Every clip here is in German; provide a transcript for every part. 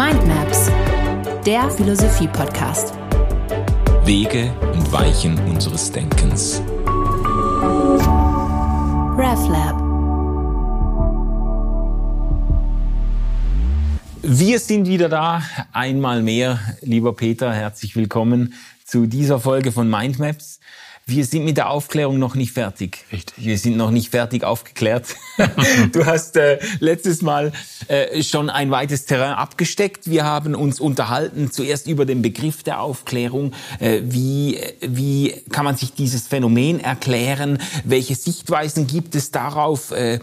Mindmaps, der Philosophie-Podcast. Wege und Weichen unseres Denkens. RefLab. Wir sind wieder da, einmal mehr. Lieber Peter, herzlich willkommen zu dieser Folge von Mindmaps. Wir sind mit der Aufklärung noch nicht fertig. Richtig. Wir sind noch nicht fertig aufgeklärt. du hast äh, letztes Mal äh, schon ein weites Terrain abgesteckt. Wir haben uns unterhalten zuerst über den Begriff der Aufklärung. Äh, wie, wie kann man sich dieses Phänomen erklären? Welche Sichtweisen gibt es darauf? Äh,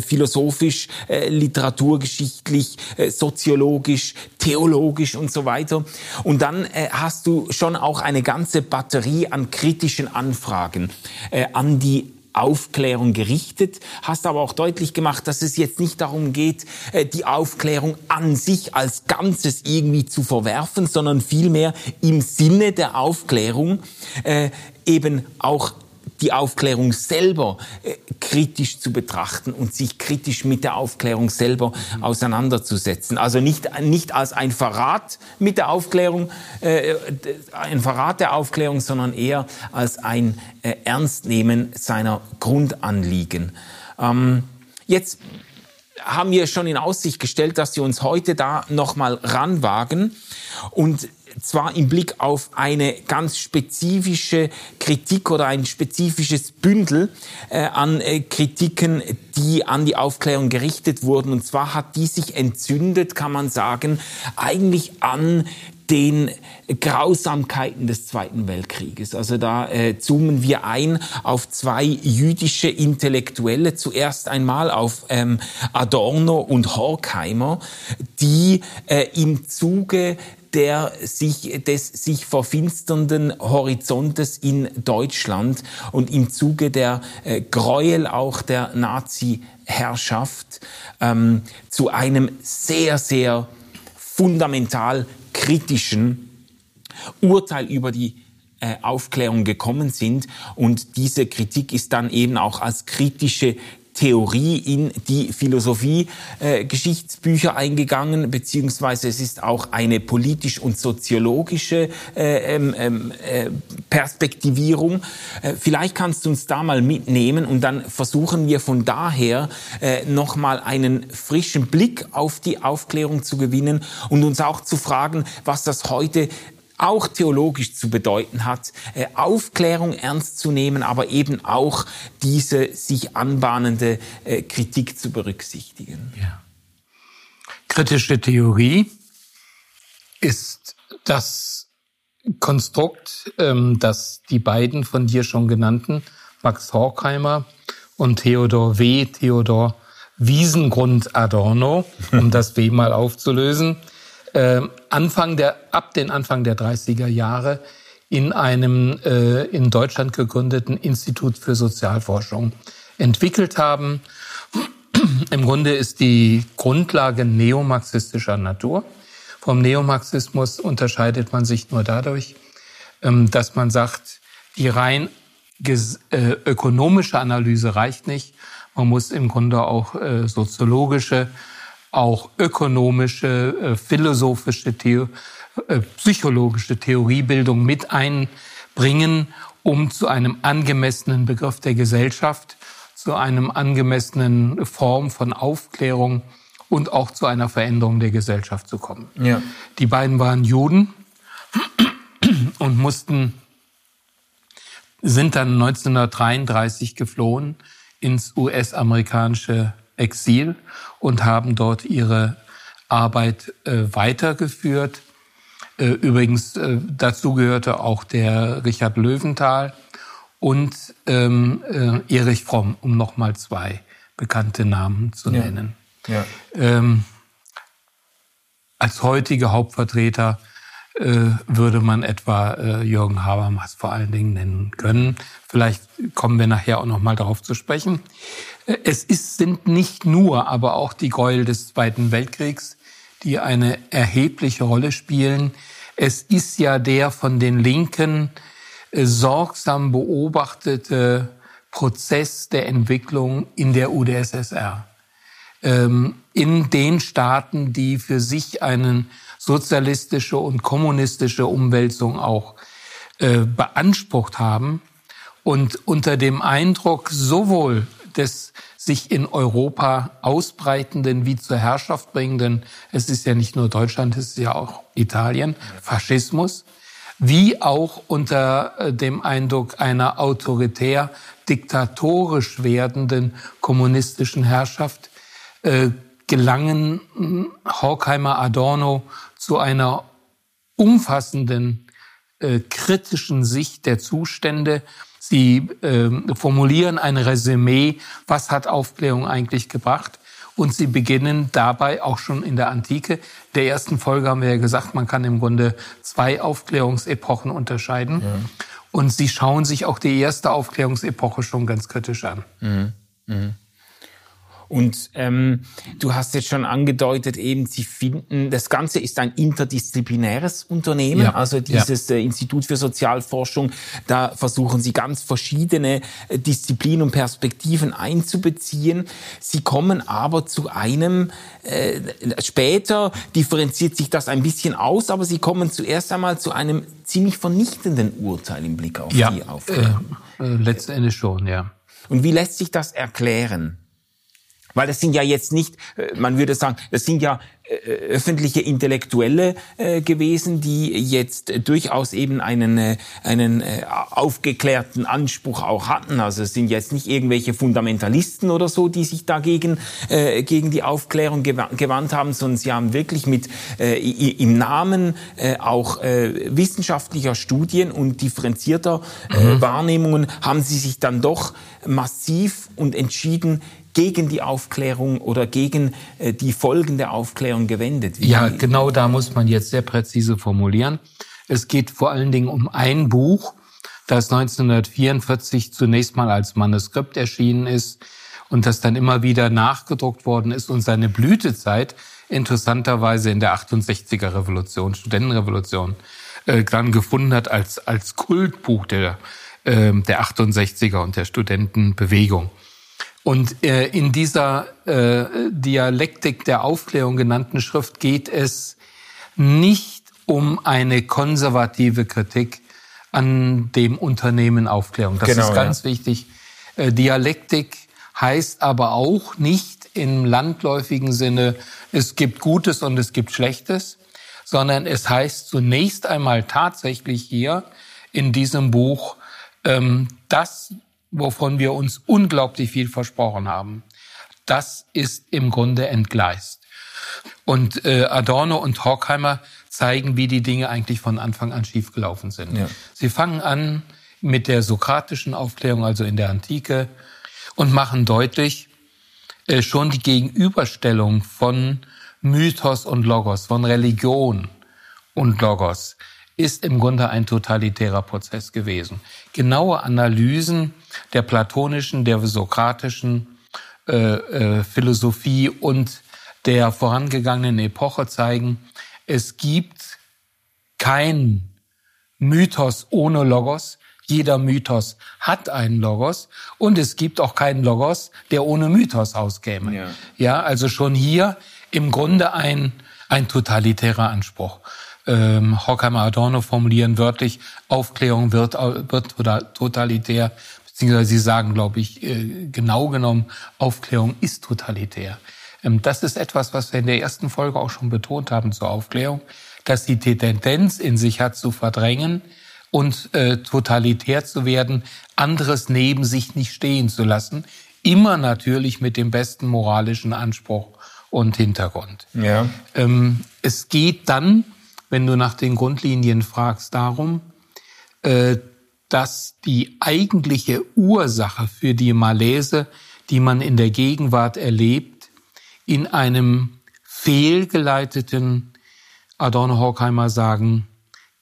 philosophisch, äh, literaturgeschichtlich, äh, soziologisch, theologisch und so weiter. Und dann äh, hast du schon auch eine ganze Batterie an kritischen Anfragen äh, an die Aufklärung gerichtet, hast aber auch deutlich gemacht, dass es jetzt nicht darum geht, äh, die Aufklärung an sich als Ganzes irgendwie zu verwerfen, sondern vielmehr im Sinne der Aufklärung äh, eben auch die Aufklärung selber äh, kritisch zu betrachten und sich kritisch mit der Aufklärung selber mhm. auseinanderzusetzen. Also nicht, nicht als ein Verrat mit der Aufklärung, äh, ein Verrat der Aufklärung, sondern eher als ein äh, Ernstnehmen seiner Grundanliegen. Ähm, jetzt haben wir schon in Aussicht gestellt, dass wir uns heute da nochmal ranwagen und zwar im Blick auf eine ganz spezifische Kritik oder ein spezifisches Bündel äh, an äh, Kritiken, die an die Aufklärung gerichtet wurden. Und zwar hat die sich entzündet, kann man sagen, eigentlich an den Grausamkeiten des Zweiten Weltkrieges. Also da äh, zoomen wir ein auf zwei jüdische Intellektuelle, zuerst einmal auf ähm, Adorno und Horkheimer, die äh, im Zuge der sich, des sich verfinsternden Horizontes in Deutschland und im Zuge der äh, Gräuel auch der Nazi-Herrschaft ähm, zu einem sehr, sehr fundamental kritischen Urteil über die äh, Aufklärung gekommen sind. Und diese Kritik ist dann eben auch als kritische Theorie in die Philosophie-Geschichtsbücher äh, eingegangen, beziehungsweise es ist auch eine politisch und soziologische äh, ähm, ähm, äh, Perspektivierung. Äh, vielleicht kannst du uns da mal mitnehmen und dann versuchen wir von daher äh, nochmal einen frischen Blick auf die Aufklärung zu gewinnen und uns auch zu fragen, was das heute auch theologisch zu bedeuten hat, äh, Aufklärung ernst zu nehmen, aber eben auch diese sich anbahnende äh, Kritik zu berücksichtigen. Ja. Kritische Theorie ist das Konstrukt, ähm, das die beiden von dir schon genannten, Max Horkheimer und Theodor W., Theodor Wiesengrund Adorno, um das W mal aufzulösen, äh, Anfang der, ab den Anfang der 30er Jahre in einem äh, in Deutschland gegründeten Institut für Sozialforschung entwickelt haben. Im Grunde ist die Grundlage neomarxistischer Natur. Vom Neomarxismus unterscheidet man sich nur dadurch, ähm, dass man sagt, die rein äh, ökonomische Analyse reicht nicht. Man muss im Grunde auch äh, soziologische auch ökonomische, äh, philosophische, Theo äh, psychologische Theoriebildung mit einbringen, um zu einem angemessenen Begriff der Gesellschaft, zu einem angemessenen Form von Aufklärung und auch zu einer Veränderung der Gesellschaft zu kommen. Ja. Die beiden waren Juden und mussten, sind dann 1933 geflohen ins US-amerikanische Exil und haben dort ihre Arbeit äh, weitergeführt. Äh, übrigens, äh, dazu gehörte auch der Richard Löwenthal und ähm, äh, Erich Fromm, um nochmal zwei bekannte Namen zu nennen. Ja. Ähm, als heutige Hauptvertreter würde man etwa Jürgen Habermas vor allen Dingen nennen können. Vielleicht kommen wir nachher auch noch mal darauf zu sprechen. Es ist, sind nicht nur, aber auch die Gräuel des Zweiten Weltkriegs, die eine erhebliche Rolle spielen. Es ist ja der von den Linken äh, sorgsam beobachtete Prozess der Entwicklung in der UdSSR. ähm, in den Staaten, die für sich eine sozialistische und kommunistische Umwälzung auch äh, beansprucht haben und unter dem Eindruck sowohl des sich in Europa ausbreitenden wie zur Herrschaft bringenden, es ist ja nicht nur Deutschland, es ist ja auch Italien, Faschismus, wie auch unter äh, dem Eindruck einer autoritär diktatorisch werdenden kommunistischen Herrschaft äh, gelangen hm, Horkheimer Adorno zu einer umfassenden äh, kritischen Sicht der Zustände. Sie äh, formulieren ein Resümee, was hat Aufklärung eigentlich gebracht. Und sie beginnen dabei auch schon in der Antike. In der ersten Folge haben wir ja gesagt, man kann im Grunde zwei Aufklärungsepochen unterscheiden. Ja. Und sie schauen sich auch die erste Aufklärungsepoche schon ganz kritisch an. Mhm. Mhm. Und ähm, du hast jetzt schon angedeutet, eben Sie finden, das Ganze ist ein interdisziplinäres Unternehmen, ja. also dieses ja. Äh, Institut für Sozialforschung, da versuchen Sie ganz verschiedene äh, Disziplinen und Perspektiven einzubeziehen. Sie kommen aber zu einem, äh, später differenziert sich das ein bisschen aus, aber Sie kommen zuerst einmal zu einem ziemlich vernichtenden Urteil im Blick auf ja, die Aufklärung. Äh, äh, letztendlich schon, ja. Und wie lässt sich das erklären? Weil das sind ja jetzt nicht, äh, man würde sagen, das sind ja äh, öffentliche Intellektuelle äh, gewesen, die jetzt durchaus eben einen, einen aufgeklärten Anspruch auch hatten. Also es sind jetzt nicht irgendwelche Fundamentalisten oder so, die sich dagegen gegen die Aufklärung gewandt haben, sondern sie haben wirklich mit im Namen auch wissenschaftlicher Studien und differenzierter mhm. Wahrnehmungen haben sie sich dann doch massiv und entschieden gegen die Aufklärung oder gegen äh, die Folgen der Aufklärung gewendet. Wie ja, genau da muss man jetzt sehr präzise formulieren. Es geht vor allen Dingen um ein Buch, das 1944 zunächst mal als Manuskript erschienen ist und das dann immer wieder nachgedruckt worden ist und seine Blütezeit interessanterweise in der 68er Revolution, Studentenrevolution, äh, dann gefunden hat als, als Kultbuch der, äh, der 68er und der Studentenbewegung. Und äh, in dieser äh, Dialektik der Aufklärung genannten Schrift geht es nicht um eine konservative Kritik an dem Unternehmen Aufklärung. Das genau, ist ganz ja. wichtig. Äh, Dialektik heißt aber auch nicht im landläufigen Sinne, es gibt Gutes und es gibt Schlechtes, sondern es heißt zunächst einmal tatsächlich hier in diesem Buch, ähm, das wovon wir uns unglaublich viel versprochen haben, das ist im Grunde entgleist. Und äh, Adorno und Horkheimer zeigen, wie die Dinge eigentlich von Anfang an schiefgelaufen sind. Ja. Sie fangen an mit der sokratischen Aufklärung, also in der Antike, und machen deutlich äh, schon die Gegenüberstellung von Mythos und Logos, von Religion und Logos ist im Grunde ein totalitärer Prozess gewesen. Genaue Analysen der platonischen, der sokratischen äh, äh, Philosophie und der vorangegangenen Epoche zeigen, es gibt kein Mythos ohne Logos. Jeder Mythos hat einen Logos und es gibt auch keinen Logos, der ohne Mythos auskäme. Ja, ja also schon hier im Grunde ein, ein totalitärer Anspruch ähm, Horkheimer Adorno formulieren wörtlich, Aufklärung wird, wird totalitär, beziehungsweise sie sagen, glaube ich, äh, genau genommen, Aufklärung ist totalitär. Ähm, das ist etwas, was wir in der ersten Folge auch schon betont haben zur Aufklärung, dass sie die Tendenz in sich hat zu verdrängen und äh, totalitär zu werden, anderes neben sich nicht stehen zu lassen, immer natürlich mit dem besten moralischen Anspruch und Hintergrund. Ja. Ähm, es geht dann wenn du nach den Grundlinien fragst, darum, äh, dass die eigentliche Ursache für die Malaise, die man in der Gegenwart erlebt, in einem fehlgeleiteten, Adorno Horkheimer sagen,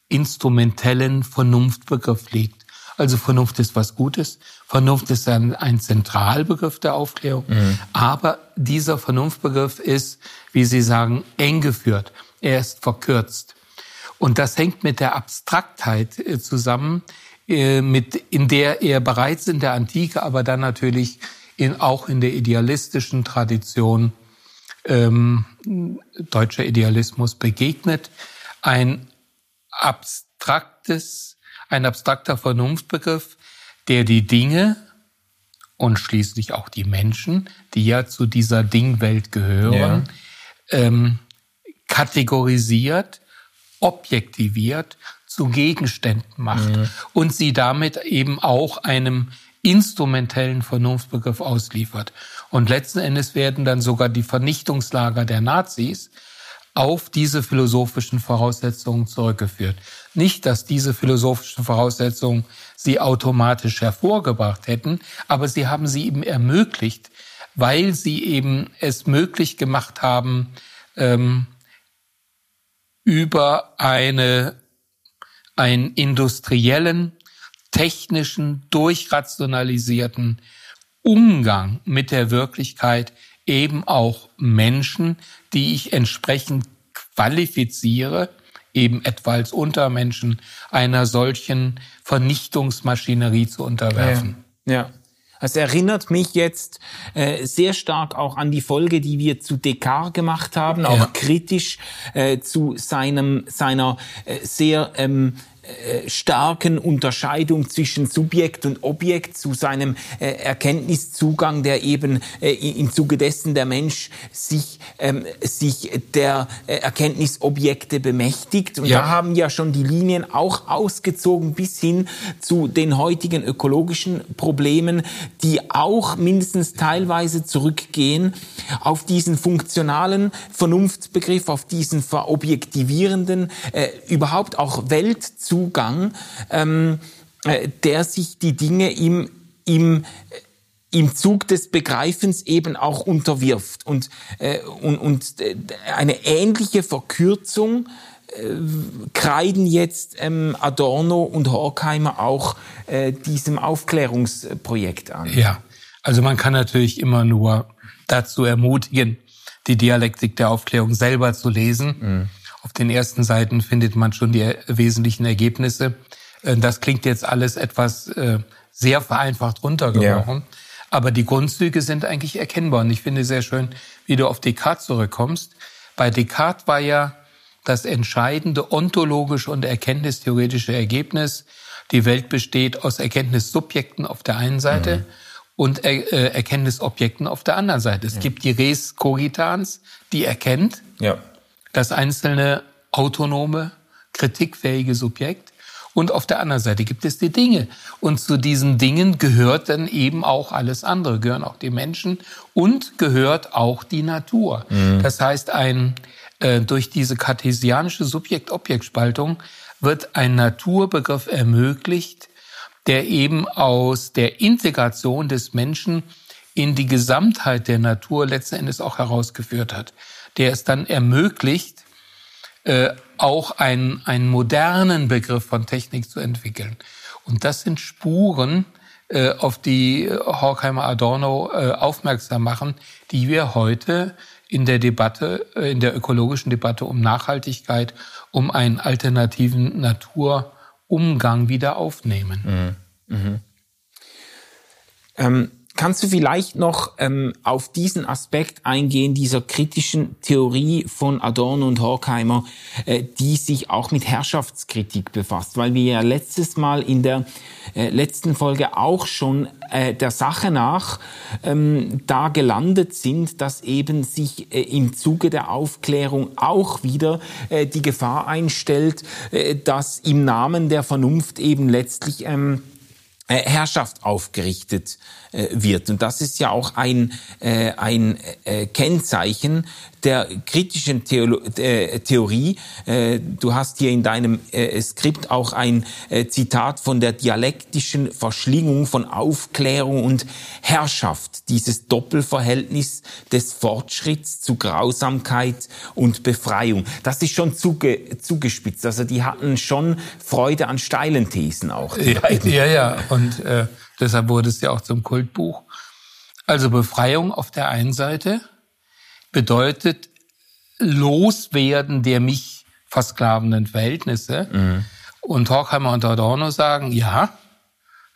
instrumentellen Vernunftbegriff liegt. Also Vernunft ist was Gutes. Vernunft ist ein, ein Zentralbegriff der Aufklärung. Mhm. Aber dieser Vernunftbegriff ist, wie Sie sagen, eng geführt. Er ist verkürzt. Und das hängt mit der Abstraktheit äh, zusammen, äh, mit, in der er bereits in der Antike, aber dann natürlich in, auch in der idealistischen Tradition ähm, deutscher Idealismus begegnet. Ein abstraktes, ein abstrakter Vernunftbegriff, der die Dinge und schließlich auch die Menschen, die ja zu dieser Dingwelt gehören, ja. ähm, kategorisiert, objektiviert, zu Gegenständen macht mhm. und sie damit eben auch einem instrumentellen Vernunftbegriff ausliefert. Und letzten Endes werden dann sogar die Vernichtungslager der Nazis auf diese philosophischen Voraussetzungen zurückgeführt. Nicht, dass diese philosophischen Voraussetzungen sie automatisch hervorgebracht hätten, aber sie haben sie eben ermöglicht, weil sie eben es möglich gemacht haben, ähm, über eine, einen industriellen, technischen, durchrationalisierten Umgang mit der Wirklichkeit eben auch Menschen, die ich entsprechend qualifiziere, eben etwa als Untermenschen, einer solchen Vernichtungsmaschinerie zu unterwerfen. Ja. ja. Es erinnert mich jetzt äh, sehr stark auch an die Folge, die wir zu Descartes gemacht haben, auch ja. kritisch äh, zu seinem seiner äh, sehr ähm, äh, starken Unterscheidung zwischen Subjekt und Objekt zu seinem äh, Erkenntniszugang, der eben äh, im Zuge dessen der Mensch sich, ähm, sich der äh, Erkenntnisobjekte bemächtigt. Und ja. da haben ja schon die Linien auch ausgezogen bis hin zu den heutigen ökologischen Problemen, die auch mindestens teilweise zurückgehen auf diesen funktionalen Vernunftsbegriff, auf diesen verobjektivierenden, äh, überhaupt auch Welt zu Zugang, ähm, äh, der sich die Dinge im, im, im Zug des Begreifens eben auch unterwirft. Und, äh, und, und äh, eine ähnliche Verkürzung äh, kreiden jetzt ähm, Adorno und Horkheimer auch äh, diesem Aufklärungsprojekt an. Ja, also man kann natürlich immer nur dazu ermutigen, die Dialektik der Aufklärung selber zu lesen. Mhm. Auf den ersten Seiten findet man schon die wesentlichen Ergebnisse. Äh, das klingt jetzt alles etwas äh, sehr vereinfacht runtergebrochen. Ja. Aber die Grundzüge sind eigentlich erkennbar. Und ich finde sehr schön, wie du auf Descartes zurückkommst. Bei Descartes war ja das entscheidende ontologische und erkenntnistheoretische Ergebnis, die Welt besteht aus Erkenntnissubjekten auf der einen Seite mhm. und er äh, Erkenntnisobjekten auf der anderen Seite. Es ja. gibt die Res cogitans, die erkennt. Ja das einzelne autonome, kritikfähige Subjekt. Und auf der anderen Seite gibt es die Dinge. Und zu diesen Dingen gehört dann eben auch alles andere, gehören auch die Menschen und gehört auch die Natur. Mhm. Das heißt, ein, äh, durch diese kartesianische Subjekt-Objekt-Spaltung wird ein Naturbegriff ermöglicht, der eben aus der Integration des Menschen in die Gesamtheit der Natur letzten Endes auch herausgeführt hat der es dann ermöglicht, äh, auch einen, einen modernen Begriff von Technik zu entwickeln. Und das sind Spuren, äh, auf die Horkheimer Adorno äh, aufmerksam machen, die wir heute in der Debatte, äh, in der ökologischen Debatte um Nachhaltigkeit, um einen alternativen Naturumgang wieder aufnehmen. Mhm. Mhm. Ähm Kannst du vielleicht noch ähm, auf diesen Aspekt eingehen, dieser kritischen Theorie von Adorno und Horkheimer, äh, die sich auch mit Herrschaftskritik befasst? Weil wir ja letztes Mal in der äh, letzten Folge auch schon äh, der Sache nach ähm, da gelandet sind, dass eben sich äh, im Zuge der Aufklärung auch wieder äh, die Gefahr einstellt, äh, dass im Namen der Vernunft eben letztlich ähm, äh, Herrschaft aufgerichtet äh, wird. Und das ist ja auch ein, äh, ein Kennzeichen der kritischen Theolo Theorie. Du hast hier in deinem Skript auch ein Zitat von der dialektischen Verschlingung von Aufklärung und Herrschaft, dieses Doppelverhältnis des Fortschritts zu Grausamkeit und Befreiung. Das ist schon zuge zugespitzt. Also die hatten schon Freude an steilen Thesen auch. Ja, ja, ja. Und äh, deshalb wurde es ja auch zum Kultbuch. Also Befreiung auf der einen Seite bedeutet Loswerden der mich versklavenden Verhältnisse. Mhm. Und Horkheimer und Adorno sagen, ja,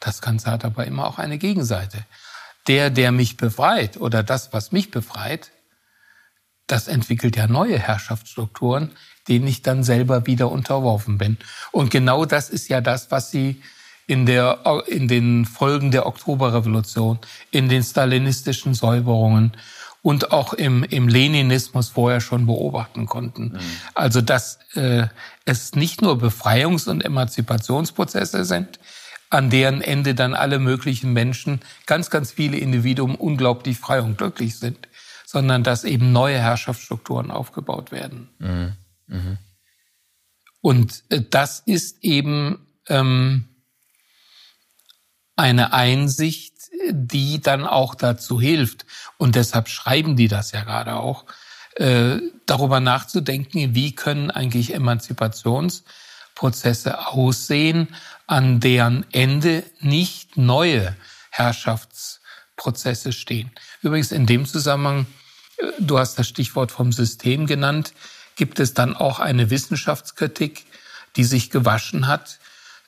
das Ganze hat aber immer auch eine Gegenseite. Der, der mich befreit oder das, was mich befreit, das entwickelt ja neue Herrschaftsstrukturen, denen ich dann selber wieder unterworfen bin. Und genau das ist ja das, was Sie in, der, in den Folgen der Oktoberrevolution, in den stalinistischen Säuberungen und auch im, im Leninismus vorher schon beobachten konnten. Mhm. Also dass äh, es nicht nur Befreiungs- und Emanzipationsprozesse sind, an deren Ende dann alle möglichen Menschen, ganz, ganz viele Individuen unglaublich frei und glücklich sind, sondern dass eben neue Herrschaftsstrukturen aufgebaut werden. Mhm. Mhm. Und äh, das ist eben ähm, eine Einsicht, die dann auch dazu hilft. Und deshalb schreiben die das ja gerade auch, äh, darüber nachzudenken, wie können eigentlich Emanzipationsprozesse aussehen, an deren Ende nicht neue Herrschaftsprozesse stehen. Übrigens in dem Zusammenhang, äh, du hast das Stichwort vom System genannt, gibt es dann auch eine Wissenschaftskritik, die sich gewaschen hat.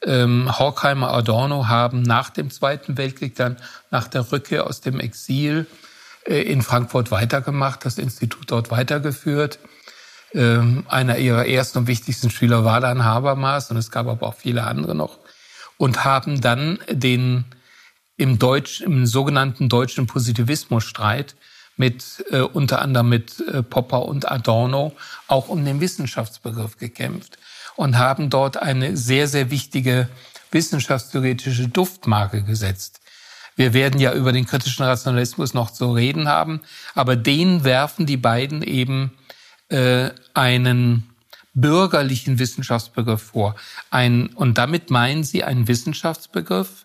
Ähm, Horkheimer Adorno haben nach dem Zweiten Weltkrieg dann nach der Rückkehr aus dem Exil äh, in Frankfurt weitergemacht, das Institut dort weitergeführt. Ähm, einer ihrer ersten und wichtigsten Schüler war dann Habermas und es gab aber auch viele andere noch und haben dann den im Deutsch, im sogenannten deutschen Positivismusstreit mit äh, unter anderem mit äh, Popper und Adorno auch um den Wissenschaftsbegriff gekämpft und haben dort eine sehr sehr wichtige wissenschaftstheoretische Duftmarke gesetzt. Wir werden ja über den kritischen Rationalismus noch zu reden haben, aber den werfen die beiden eben äh, einen bürgerlichen Wissenschaftsbegriff vor. Ein, und damit meinen sie einen Wissenschaftsbegriff,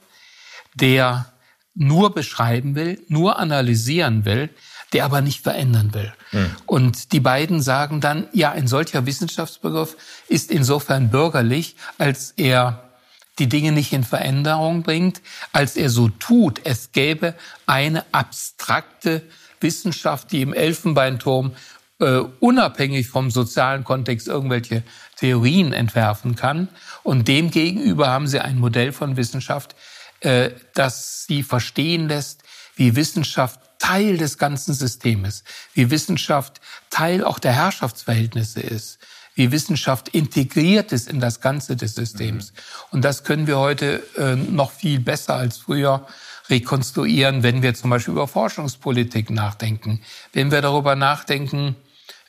der nur beschreiben will, nur analysieren will, der aber nicht verändern will. Mhm. Und die beiden sagen dann, ja, ein solcher Wissenschaftsbegriff ist insofern bürgerlich, als er die Dinge nicht in Veränderung bringt, als er so tut, es gäbe eine abstrakte Wissenschaft, die im Elfenbeinturm äh, unabhängig vom sozialen Kontext irgendwelche Theorien entwerfen kann. Und demgegenüber haben sie ein Modell von Wissenschaft, äh, das sie verstehen lässt, wie Wissenschaft Teil des ganzen Systems, wie Wissenschaft Teil auch der Herrschaftsverhältnisse ist, wie Wissenschaft integriert ist in das Ganze des Systems. Mhm. Und das können wir heute äh, noch viel besser als früher rekonstruieren, wenn wir zum Beispiel über Forschungspolitik nachdenken, wenn wir darüber nachdenken,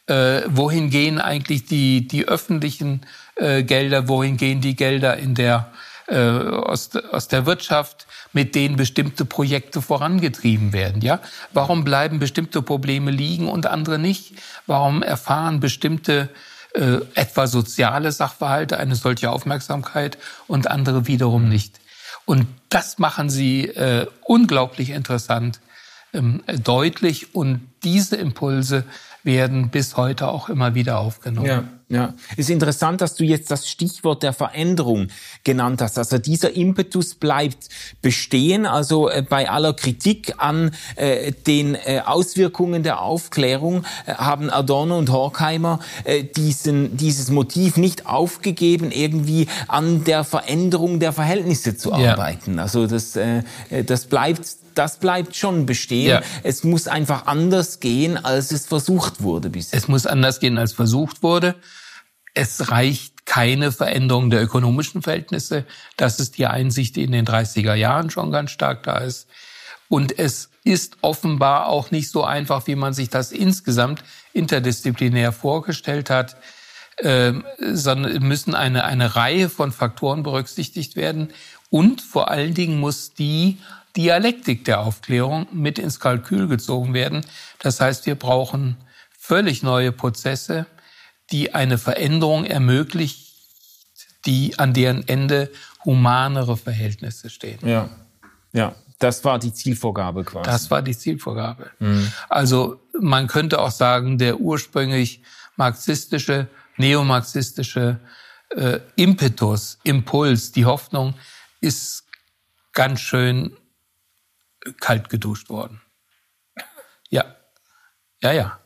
äh, wohin gehen eigentlich die, die öffentlichen äh, Gelder, wohin gehen die Gelder in der, äh, aus, aus der Wirtschaft, mit denen bestimmte Projekte vorangetrieben werden. Ja, warum bleiben bestimmte Probleme liegen und andere nicht? Warum erfahren bestimmte äh, etwa soziale Sachverhalte eine solche Aufmerksamkeit und andere wiederum nicht? Und das machen sie äh, unglaublich interessant ähm, deutlich und diese Impulse werden bis heute auch immer wieder aufgenommen. Ja. Ja, ist interessant, dass du jetzt das Stichwort der Veränderung genannt hast. Also dieser Impetus bleibt bestehen. Also äh, bei aller Kritik an äh, den äh, Auswirkungen der Aufklärung äh, haben Adorno und Horkheimer äh, diesen, dieses Motiv nicht aufgegeben, irgendwie an der Veränderung der Verhältnisse zu arbeiten. Ja. Also das, äh, das bleibt das bleibt schon bestehen. Ja. Es muss einfach anders gehen, als es versucht wurde bisher. Es muss anders gehen, als versucht wurde. Es reicht keine Veränderung der ökonomischen Verhältnisse. Das ist die Einsicht, die in den 30er Jahren schon ganz stark da ist. Und es ist offenbar auch nicht so einfach, wie man sich das insgesamt interdisziplinär vorgestellt hat, äh, sondern müssen eine, eine Reihe von Faktoren berücksichtigt werden. Und vor allen Dingen muss die Dialektik der Aufklärung mit ins Kalkül gezogen werden. Das heißt, wir brauchen völlig neue Prozesse, die eine Veränderung ermöglicht, die an deren Ende humanere Verhältnisse stehen. Ja, ja. Das war die Zielvorgabe quasi. Das war die Zielvorgabe. Mhm. Also man könnte auch sagen, der ursprünglich marxistische, neomarxistische äh, Impetus, Impuls, die Hoffnung ist ganz schön kalt geduscht worden. Ja, ja, ja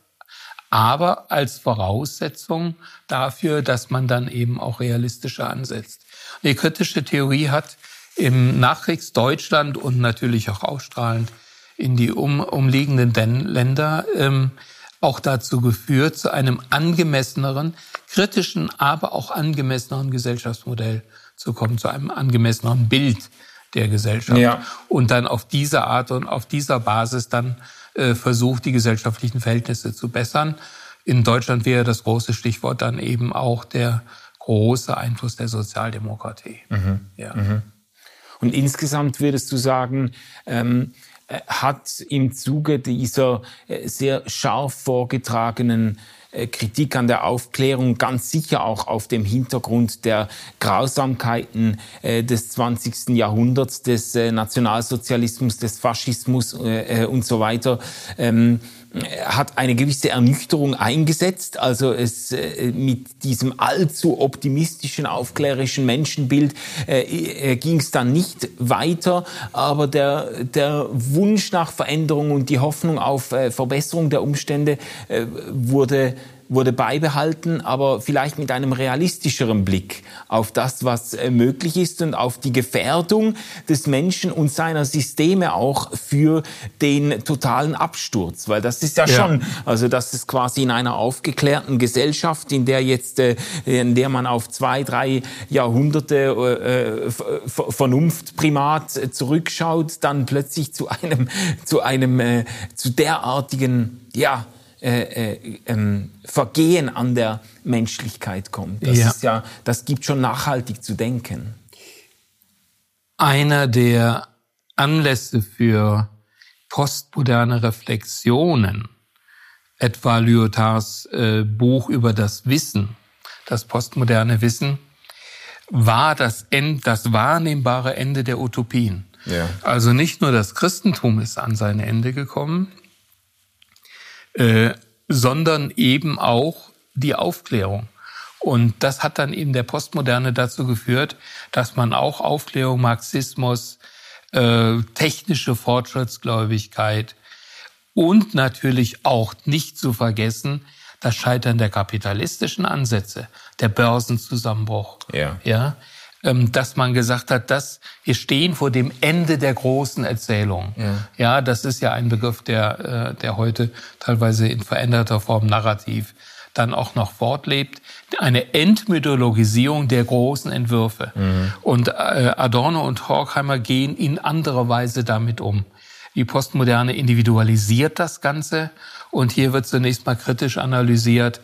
aber als Voraussetzung dafür, dass man dann eben auch realistischer ansetzt. Die kritische Theorie hat im Nachkriegsdeutschland und natürlich auch ausstrahlend in die um, umliegenden Länder ähm, auch dazu geführt, zu einem angemesseneren, kritischen, aber auch angemesseneren Gesellschaftsmodell zu kommen, zu einem angemesseneren Bild der Gesellschaft. Ja. Und dann auf diese Art und auf dieser Basis dann äh, versucht, die gesellschaftlichen Verhältnisse zu bessern. In Deutschland wäre das große Stichwort dann eben auch der große Einfluss der Sozialdemokratie. Mhm. Ja. Mhm. Und insgesamt würdest du sagen, ähm, äh, hat im Zuge dieser äh, sehr scharf vorgetragenen äh, Kritik an der Aufklärung ganz sicher auch auf dem Hintergrund der Grausamkeiten des 20. Jahrhunderts, des Nationalsozialismus, des Faschismus und so weiter ähm, hat eine gewisse Ernüchterung eingesetzt. Also es äh, mit diesem allzu optimistischen, aufklärischen Menschenbild äh, äh ging es dann nicht weiter. Aber der, der Wunsch nach Veränderung und die Hoffnung auf äh, Verbesserung der Umstände äh, wurde wurde beibehalten, aber vielleicht mit einem realistischeren Blick auf das, was äh, möglich ist und auf die Gefährdung des Menschen und seiner Systeme auch für den totalen Absturz. Weil das ist ja, ja. schon, also das ist quasi in einer aufgeklärten Gesellschaft, in der jetzt, äh, in der man auf zwei, drei Jahrhunderte äh, Vernunftprimat zurückschaut, dann plötzlich zu einem, zu einem, zu derartigen, ja, äh, äh, ähm, Vergehen an der Menschlichkeit kommt. Das ja. ist ja, das gibt schon nachhaltig zu denken. Einer der Anlässe für postmoderne Reflexionen, etwa Lyotards äh, Buch über das Wissen, das postmoderne Wissen, war das, End, das wahrnehmbare Ende der Utopien. Ja. Also nicht nur das Christentum ist an sein Ende gekommen, äh, sondern eben auch die Aufklärung. Und das hat dann eben der Postmoderne dazu geführt, dass man auch Aufklärung, Marxismus, äh, technische Fortschrittsgläubigkeit und natürlich auch nicht zu vergessen das Scheitern der kapitalistischen Ansätze, der Börsenzusammenbruch, ja, ja dass man gesagt hat, dass wir stehen vor dem Ende der großen Erzählung. Ja, ja das ist ja ein Begriff, der, äh, der heute teilweise in veränderter Form narrativ dann auch noch fortlebt. Eine Entmythologisierung der großen Entwürfe. Mhm. Und äh, Adorno und Horkheimer gehen in anderer Weise damit um. Die Postmoderne individualisiert das Ganze und hier wird zunächst mal kritisch analysiert,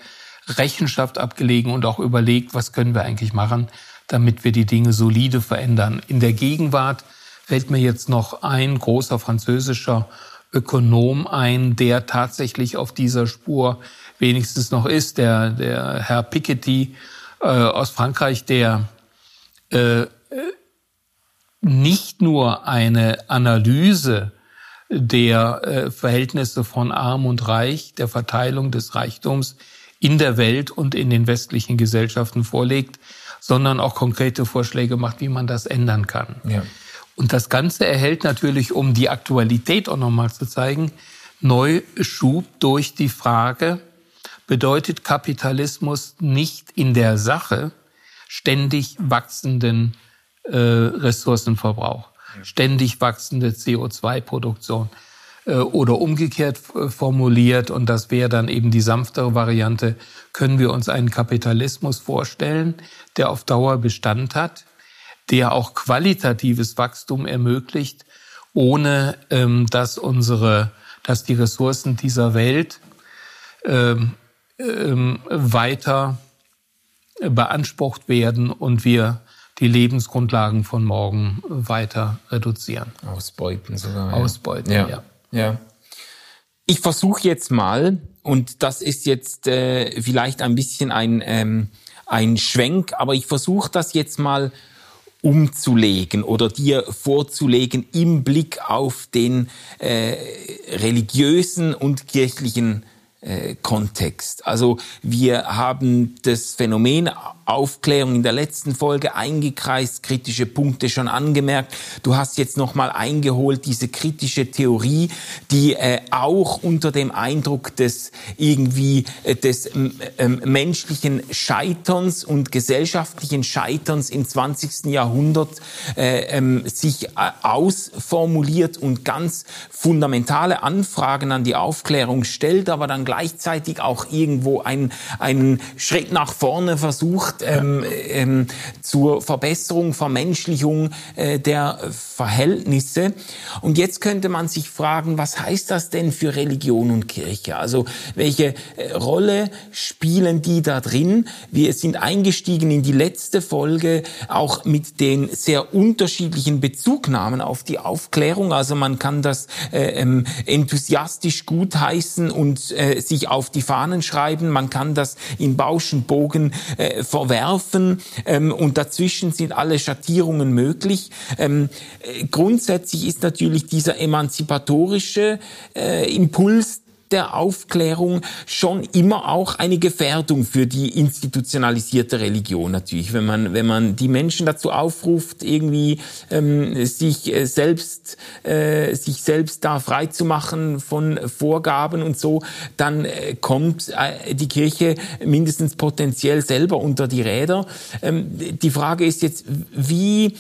Rechenschaft abgelegen und auch überlegt, was können wir eigentlich machen, damit wir die Dinge solide verändern. In der Gegenwart fällt mir jetzt noch ein großer französischer Ökonom ein, der tatsächlich auf dieser Spur wenigstens noch ist, der, der Herr Piketty äh, aus Frankreich, der äh, nicht nur eine Analyse der äh, Verhältnisse von Arm und Reich, der Verteilung des Reichtums in der Welt und in den westlichen Gesellschaften vorlegt, sondern auch konkrete Vorschläge macht, wie man das ändern kann. Ja. Und das Ganze erhält natürlich, um die Aktualität auch nochmal zu zeigen, Neuschub durch die Frage, bedeutet Kapitalismus nicht in der Sache ständig wachsenden äh, Ressourcenverbrauch, ständig wachsende CO2-Produktion äh, oder umgekehrt äh, formuliert, und das wäre dann eben die sanftere Variante, können wir uns einen Kapitalismus vorstellen, der auf Dauer Bestand hat, der auch qualitatives Wachstum ermöglicht, ohne ähm, dass unsere, dass die Ressourcen dieser Welt ähm, ähm, weiter beansprucht werden und wir die Lebensgrundlagen von morgen weiter reduzieren. Ausbeuten sogar. Ausbeuten, ja. ja. Ja. Ich versuche jetzt mal, und das ist jetzt äh, vielleicht ein bisschen ein ähm, ein Schwenk, aber ich versuche das jetzt mal umzulegen oder dir vorzulegen im Blick auf den äh, religiösen und kirchlichen äh, Kontext. Also wir haben das Phänomen Aufklärung in der letzten Folge eingekreist, kritische Punkte schon angemerkt. Du hast jetzt nochmal eingeholt diese kritische Theorie, die äh, auch unter dem Eindruck des irgendwie äh, des äh, menschlichen Scheiterns und gesellschaftlichen Scheiterns im 20. Jahrhundert äh, ähm, sich äh, ausformuliert und ganz fundamentale Anfragen an die Aufklärung stellt, aber dann gleichzeitig auch irgendwo einen, einen Schritt nach vorne versucht ähm, ähm, zur Verbesserung, Vermenschlichung äh, der Verhältnisse. Und jetzt könnte man sich fragen, was heißt das denn für Religion und Kirche? Also welche äh, Rolle spielen die da drin? Wir sind eingestiegen in die letzte Folge auch mit den sehr unterschiedlichen Bezugnahmen auf die Aufklärung. Also man kann das äh, ähm, enthusiastisch gutheißen und äh, sich auf die Fahnen schreiben. Man kann das in Bauschenbogen äh, verwerfen ähm, und dazwischen sind alle Schattierungen möglich. Ähm, äh, grundsätzlich ist natürlich dieser emanzipatorische äh, Impuls der Aufklärung schon immer auch eine Gefährdung für die institutionalisierte Religion natürlich, wenn man wenn man die Menschen dazu aufruft, irgendwie ähm, sich äh, selbst äh, sich selbst da frei zu machen von Vorgaben und so, dann äh, kommt äh, die Kirche mindestens potenziell selber unter die Räder. Ähm, die Frage ist jetzt, wie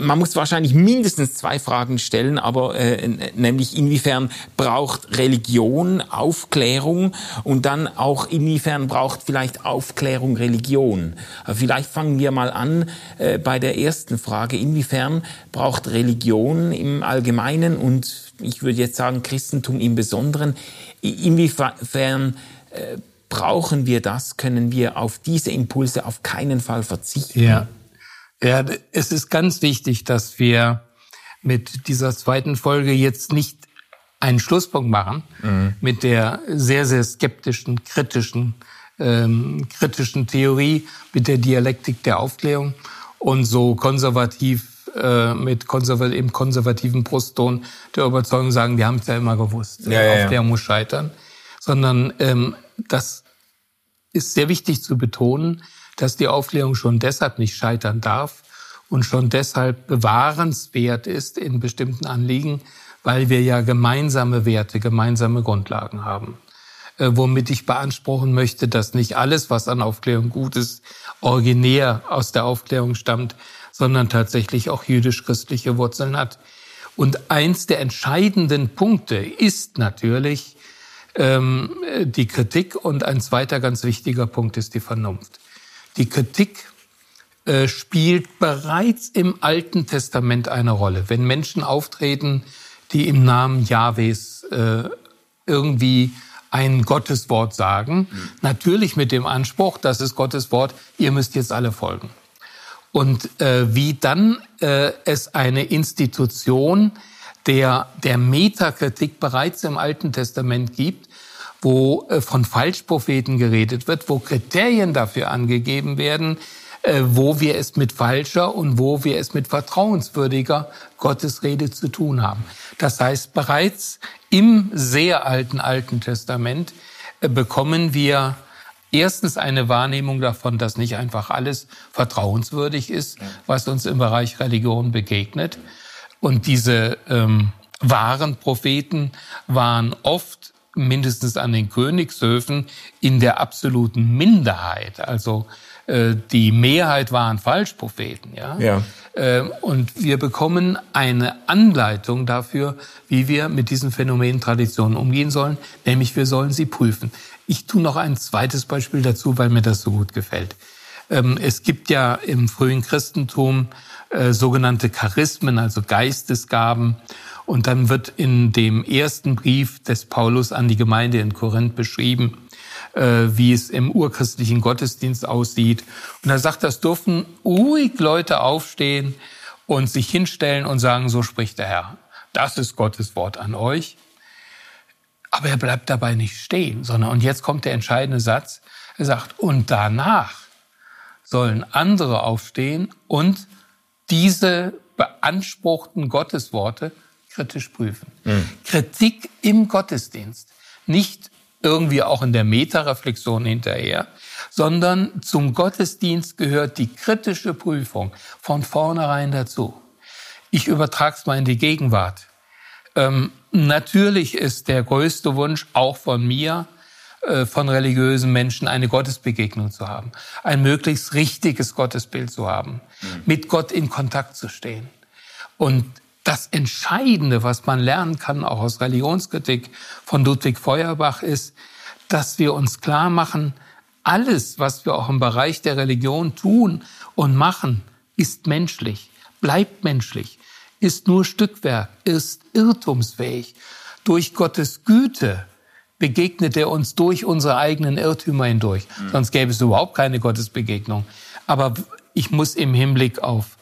man muss wahrscheinlich mindestens zwei Fragen stellen, aber äh, nämlich inwiefern braucht Religion Aufklärung und dann auch inwiefern braucht vielleicht Aufklärung Religion. Vielleicht fangen wir mal an äh, bei der ersten Frage, inwiefern braucht Religion im Allgemeinen und ich würde jetzt sagen Christentum im Besonderen, inwiefern äh, brauchen wir das, können wir auf diese Impulse auf keinen Fall verzichten. Ja. Ja, es ist ganz wichtig, dass wir mit dieser zweiten Folge jetzt nicht einen Schlusspunkt machen mhm. mit der sehr, sehr skeptischen, kritischen, ähm, kritischen Theorie, mit der Dialektik der Aufklärung und so konservativ äh, mit konservat im konservativen Brustton der Überzeugung sagen, die haben es ja immer gewusst, ja, ja, Aufklärung ja. muss scheitern, sondern ähm, das ist sehr wichtig zu betonen, dass die Aufklärung schon deshalb nicht scheitern darf und schon deshalb bewahrenswert ist in bestimmten Anliegen, weil wir ja gemeinsame Werte, gemeinsame Grundlagen haben. Äh, womit ich beanspruchen möchte, dass nicht alles, was an Aufklärung gut ist, originär aus der Aufklärung stammt, sondern tatsächlich auch jüdisch-christliche Wurzeln hat. Und eins der entscheidenden Punkte ist natürlich ähm, die Kritik und ein zweiter ganz wichtiger Punkt ist die Vernunft. Die Kritik äh, spielt bereits im Alten Testament eine Rolle. Wenn Menschen auftreten, die im Namen Jahwes äh, irgendwie ein Gotteswort sagen, mhm. natürlich mit dem Anspruch, das ist Gottes Wort, ihr müsst jetzt alle folgen. Und äh, wie dann äh, es eine Institution der, der Metakritik bereits im Alten Testament gibt, wo äh, von Falschpropheten geredet wird, wo Kriterien dafür angegeben werden, äh, wo wir es mit falscher und wo wir es mit vertrauenswürdiger Gottesrede zu tun haben. Das heißt, bereits im sehr alten Alten Testament äh, bekommen wir erstens eine Wahrnehmung davon, dass nicht einfach alles vertrauenswürdig ist, was uns im Bereich Religion begegnet. Und diese ähm, wahren Propheten waren oft mindestens an den Königshöfen in der absoluten Minderheit. Also äh, die Mehrheit waren Falschpropheten. Ja? ja. Äh, und wir bekommen eine Anleitung dafür, wie wir mit diesen Phänomenen Traditionen umgehen sollen, nämlich wir sollen sie prüfen. Ich tue noch ein zweites Beispiel dazu, weil mir das so gut gefällt. Ähm, es gibt ja im frühen Christentum äh, sogenannte Charismen, also Geistesgaben. Und dann wird in dem ersten Brief des Paulus an die Gemeinde in Korinth beschrieben, äh, wie es im urchristlichen Gottesdienst aussieht. Und er sagt, das dürfen ruhig Leute aufstehen und sich hinstellen und sagen, so spricht der Herr. Das ist Gottes Wort an euch. Aber er bleibt dabei nicht stehen, sondern, und jetzt kommt der entscheidende Satz, er sagt, und danach sollen andere aufstehen und diese beanspruchten Gottesworte kritisch prüfen. Mhm. Kritik im Gottesdienst. Nicht irgendwie auch in der Metareflexion hinterher, sondern zum Gottesdienst gehört die kritische Prüfung von vornherein dazu. Ich übertrage es mal in die Gegenwart. Ähm, natürlich ist der größte Wunsch auch von mir, äh, von religiösen Menschen eine Gottesbegegnung zu haben, ein möglichst richtiges Gottesbild zu haben, mhm. mit Gott in Kontakt zu stehen. Und das Entscheidende, was man lernen kann, auch aus Religionskritik von Ludwig Feuerbach, ist, dass wir uns klar machen, alles, was wir auch im Bereich der Religion tun und machen, ist menschlich, bleibt menschlich, ist nur Stückwerk, ist irrtumsfähig. Durch Gottes Güte begegnet er uns durch unsere eigenen Irrtümer hindurch. Mhm. Sonst gäbe es überhaupt keine Gottesbegegnung. Aber ich muss im Hinblick auf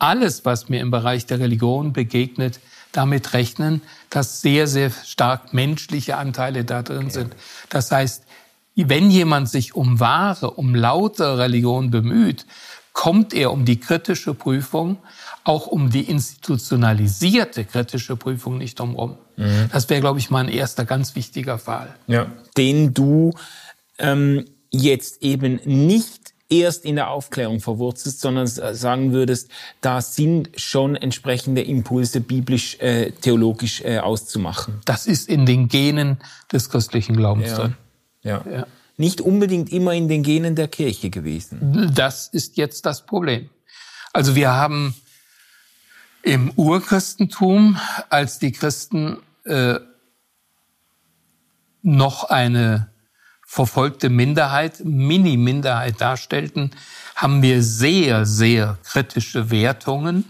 alles, was mir im Bereich der Religion begegnet, damit rechnen, dass sehr, sehr stark menschliche Anteile da drin ja. sind. Das heißt, wenn jemand sich um wahre, um laute Religion bemüht, kommt er um die kritische Prüfung, auch um die institutionalisierte kritische Prüfung nicht drumherum. Mhm. Das wäre, glaube ich, mal ein erster ganz wichtiger Fall. Ja. Den du ähm, jetzt eben nicht erst in der Aufklärung verwurzelst, sondern sagen würdest, da sind schon entsprechende Impulse biblisch, äh, theologisch äh, auszumachen. Das ist in den Genen des christlichen Glaubens ja. drin. Ja. ja. Nicht unbedingt immer in den Genen der Kirche gewesen. Das ist jetzt das Problem. Also wir haben im Urchristentum, als die Christen äh, noch eine verfolgte Minderheit, Mini-Minderheit darstellten, haben wir sehr, sehr kritische Wertungen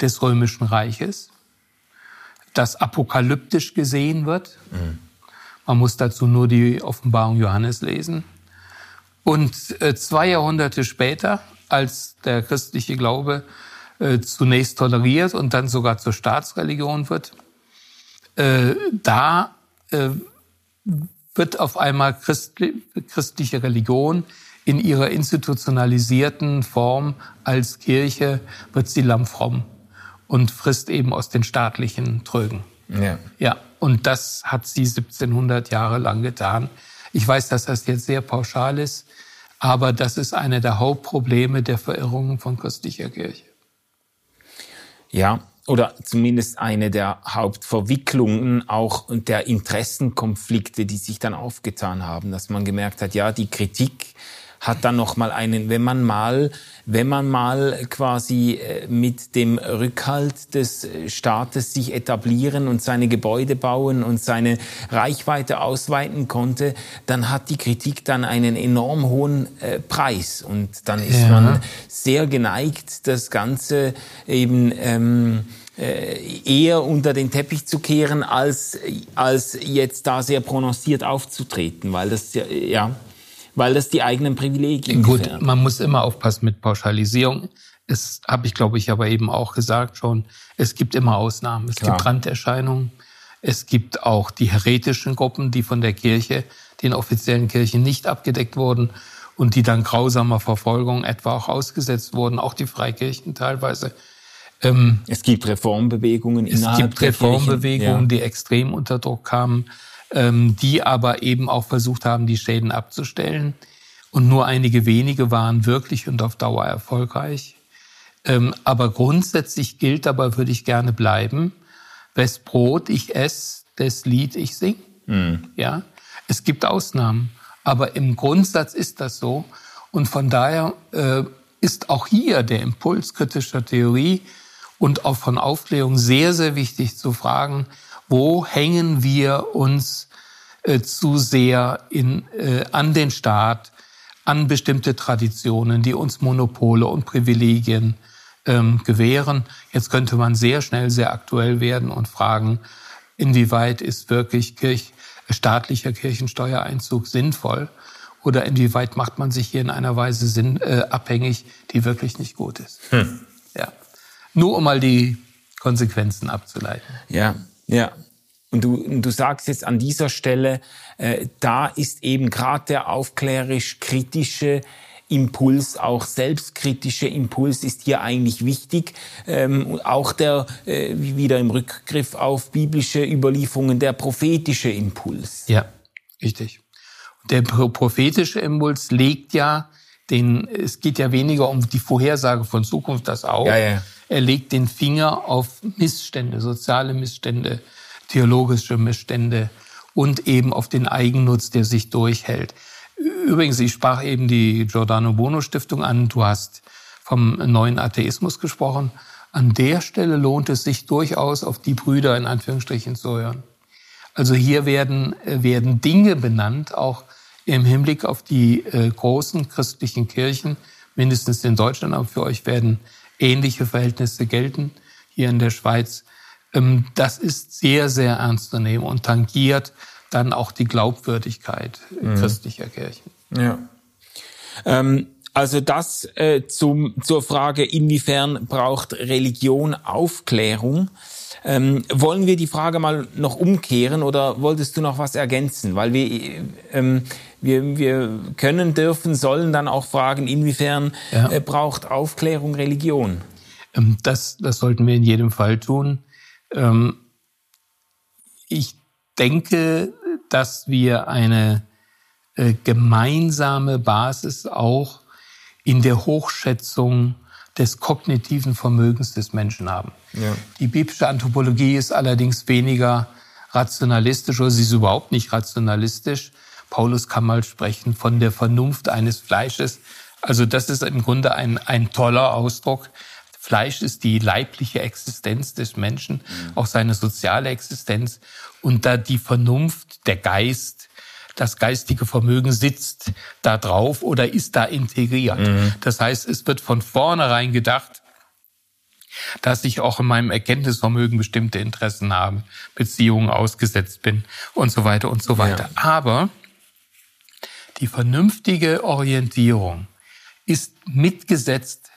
des Römischen Reiches, das apokalyptisch gesehen wird. Mhm. Man muss dazu nur die Offenbarung Johannes lesen. Und äh, zwei Jahrhunderte später, als der christliche Glaube äh, zunächst toleriert und dann sogar zur Staatsreligion wird, äh, da wird auf einmal christliche Religion in ihrer institutionalisierten Form als Kirche, wird sie lammfromm und frisst eben aus den staatlichen Trögen. Ja. ja, und das hat sie 1700 Jahre lang getan. Ich weiß, dass das jetzt sehr pauschal ist, aber das ist eine der Hauptprobleme der Verirrungen von christlicher Kirche. Ja, oder zumindest eine der Hauptverwicklungen auch der Interessenkonflikte, die sich dann aufgetan haben, dass man gemerkt hat, ja, die Kritik hat dann noch mal einen, wenn man mal, wenn man mal quasi äh, mit dem Rückhalt des Staates sich etablieren und seine Gebäude bauen und seine Reichweite ausweiten konnte, dann hat die Kritik dann einen enorm hohen äh, Preis und dann ist ja. man sehr geneigt, das Ganze eben ähm, äh, eher unter den Teppich zu kehren, als, als jetzt da sehr prononciert aufzutreten, weil das ja, ja weil das die eigenen Privilegien Gut, gefährden. man muss immer aufpassen mit Pauschalisierung. Es habe ich, glaube ich, aber eben auch gesagt schon, es gibt immer Ausnahmen. Es Klar. gibt Randerscheinungen. Es gibt auch die heretischen Gruppen, die von der Kirche, den offiziellen Kirchen nicht abgedeckt wurden und die dann grausamer Verfolgung etwa auch ausgesetzt wurden, auch die Freikirchen teilweise. Ähm, es gibt Reformbewegungen innerhalb Es gibt Reformbewegungen, ja. die extrem unter Druck kamen ähm, die aber eben auch versucht haben, die Schäden abzustellen. Und nur einige wenige waren wirklich und auf Dauer erfolgreich. Ähm, aber grundsätzlich gilt aber, würde ich gerne bleiben, wes Brot ich esse, des Lied ich sing. Mhm. Ja, es gibt Ausnahmen, aber im Grundsatz ist das so. Und von daher äh, ist auch hier der Impuls kritischer Theorie und auch von Aufklärung sehr, sehr wichtig zu fragen, wo hängen wir uns äh, zu sehr in, äh, an den Staat, an bestimmte Traditionen, die uns Monopole und Privilegien ähm, gewähren. Jetzt könnte man sehr schnell sehr aktuell werden und fragen, inwieweit ist wirklich Kirch, staatlicher Kirchensteuereinzug sinnvoll oder inwieweit macht man sich hier in einer Weise sinn, äh, abhängig, die wirklich nicht gut ist. Hm. Ja. Nur um mal die Konsequenzen abzuleiten. Ja, ja. Und du, du sagst jetzt an dieser Stelle, äh, da ist eben gerade der aufklärisch-kritische Impuls, auch selbstkritische Impuls ist hier eigentlich wichtig. Ähm, auch der, äh, wieder im Rückgriff auf biblische Überlieferungen, der prophetische Impuls. Ja, Richtig. Der prophetische Impuls legt ja den, es geht ja weniger um die Vorhersage von Zukunft, das auch. Ja, ja. Er legt den Finger auf Missstände, soziale Missstände, theologische Missstände und eben auf den Eigennutz, der sich durchhält. Übrigens, ich sprach eben die Giordano Bono Stiftung an. Du hast vom neuen Atheismus gesprochen. An der Stelle lohnt es sich durchaus, auf die Brüder in Anführungsstrichen zu hören. Also hier werden, werden Dinge benannt, auch im Hinblick auf die äh, großen christlichen Kirchen, mindestens in Deutschland, aber für euch werden ähnliche Verhältnisse gelten hier in der Schweiz. Ähm, das ist sehr, sehr ernst zu nehmen und tangiert dann auch die Glaubwürdigkeit mhm. christlicher Kirchen. Ja. Ähm, also das äh, zum, zur Frage, inwiefern braucht Religion Aufklärung? Ähm, wollen wir die Frage mal noch umkehren oder wolltest du noch was ergänzen? Weil wir, ähm, wir, wir können, dürfen, sollen dann auch fragen, inwiefern ja. äh, braucht Aufklärung Religion? Ähm, das, das sollten wir in jedem Fall tun. Ähm, ich denke, dass wir eine äh, gemeinsame Basis auch in der Hochschätzung des kognitiven Vermögens des Menschen haben. Ja. Die biblische Anthropologie ist allerdings weniger rationalistisch oder sie ist überhaupt nicht rationalistisch. Paulus kann mal sprechen von der Vernunft eines Fleisches. Also das ist im Grunde ein, ein toller Ausdruck. Fleisch ist die leibliche Existenz des Menschen, mhm. auch seine soziale Existenz. Und da die Vernunft, der Geist, das geistige Vermögen sitzt da drauf oder ist da integriert. Mhm. Das heißt, es wird von vornherein gedacht, dass ich auch in meinem Erkenntnisvermögen bestimmte Interessen habe, Beziehungen ausgesetzt bin und so weiter und so weiter. Ja. Aber die vernünftige Orientierung ist mitgesetzt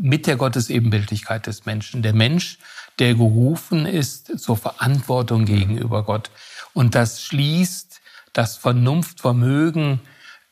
mit der Gottesebenbildlichkeit des Menschen. Der Mensch, der gerufen ist zur Verantwortung gegenüber Gott. Und das schließt das Vernunftvermögen,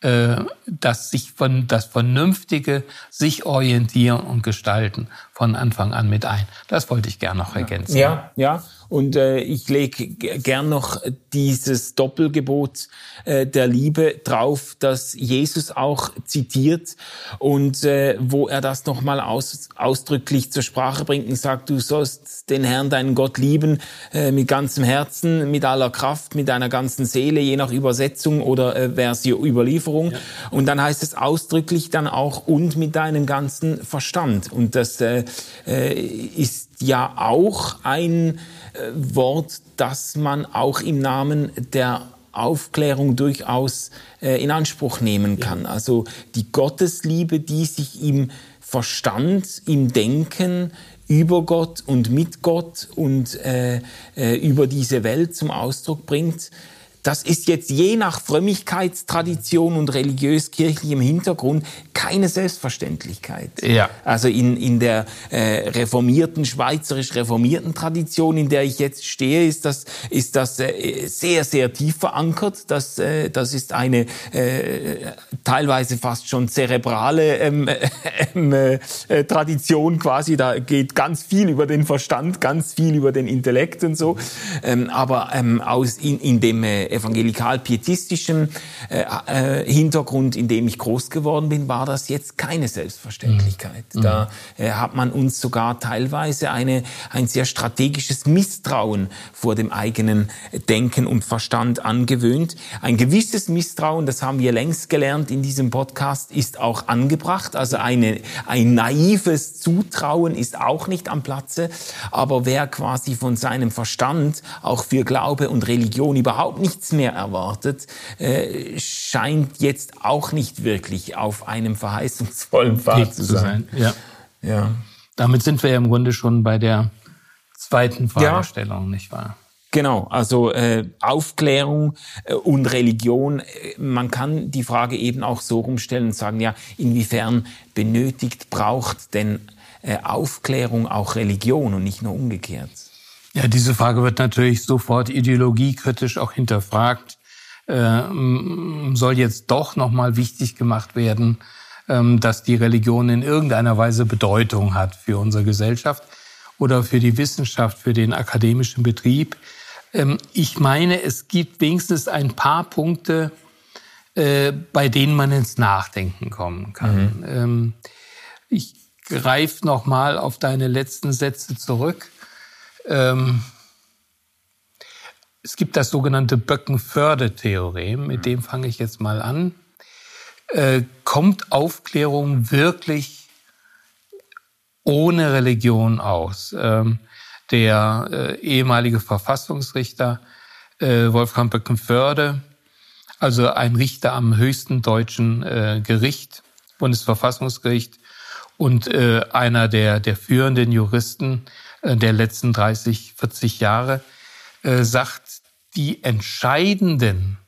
äh, das sich von das Vernünftige sich orientieren und gestalten von Anfang an mit ein. Das wollte ich gerne noch ergänzen. Ja, ja. Und äh, ich lege gern noch dieses Doppelgebot äh, der Liebe drauf, das Jesus auch zitiert und äh, wo er das nochmal aus, ausdrücklich zur Sprache bringt und sagt, du sollst den Herrn, deinen Gott lieben äh, mit ganzem Herzen, mit aller Kraft, mit deiner ganzen Seele, je nach Übersetzung oder äh, Version, Überlieferung. Ja. Und dann heißt es ausdrücklich dann auch und mit deinem ganzen Verstand. Und das äh, äh ist ja auch ein Wort, das man auch im Namen der Aufklärung durchaus äh, in Anspruch nehmen kann. Ja. Also die Gottesliebe, die sich im Verstand, im Denken über Gott und mit Gott und äh, äh, über diese Welt zum Ausdruck bringt, das ist jetzt je nach Frömmigkeitstradition und religiös-kirchlichem Hintergrund keine Selbstverständlichkeit. Ja. Also in, in der äh, reformierten, schweizerisch-reformierten Tradition, in der ich jetzt stehe, ist das, ist das äh, sehr, sehr tief verankert. Das, äh, das ist eine äh, teilweise fast schon zerebrale ähm, ähm äh, Tradition quasi. Da geht ganz viel über den Verstand, ganz viel über den Intellekt und so. Ähm, aber ähm, aus in, in dem äh, evangelikal-pietistischen äh, äh, Hintergrund, in dem ich groß geworden bin, war das jetzt keine Selbstverständlichkeit. Mhm. Da äh, hat man uns sogar teilweise eine, ein sehr strategisches Misstrauen vor dem eigenen Denken und Verstand angewöhnt. Ein gewisses Misstrauen, das haben wir längst gelernt in diesem Podcast, ist auch angebracht. Also eine, ein naives Zutrauen ist auch nicht am Platze. Aber wer quasi von seinem Verstand auch für Glaube und Religion überhaupt nichts nichts mehr erwartet, äh, scheint jetzt auch nicht wirklich auf einem verheißungsvollen Pfad zu sein. Ja. ja. Damit sind wir ja im Grunde schon bei der zweiten Fragestellung, ja. nicht wahr? Genau, also äh, Aufklärung äh, und Religion, äh, man kann die Frage eben auch so rumstellen und sagen, ja, inwiefern benötigt, braucht denn äh, Aufklärung auch Religion und nicht nur umgekehrt? Ja, diese Frage wird natürlich sofort ideologiekritisch auch hinterfragt. Äh, soll jetzt doch nochmal wichtig gemacht werden, ähm, dass die Religion in irgendeiner Weise Bedeutung hat für unsere Gesellschaft oder für die Wissenschaft, für den akademischen Betrieb. Ähm, ich meine, es gibt wenigstens ein paar Punkte, äh, bei denen man ins Nachdenken kommen kann. Mhm. Ähm, ich greife noch mal auf deine letzten Sätze zurück. Ähm, es gibt das sogenannte Böckenförde-Theorem, mit dem fange ich jetzt mal an. Äh, kommt Aufklärung wirklich ohne Religion aus? Ähm, der äh, ehemalige Verfassungsrichter äh, Wolfgang Böckenförde, also ein Richter am höchsten deutschen äh, Gericht, Bundesverfassungsgericht und äh, einer der, der führenden Juristen der letzten 30, 40 Jahre, äh, sagt, die entscheidenden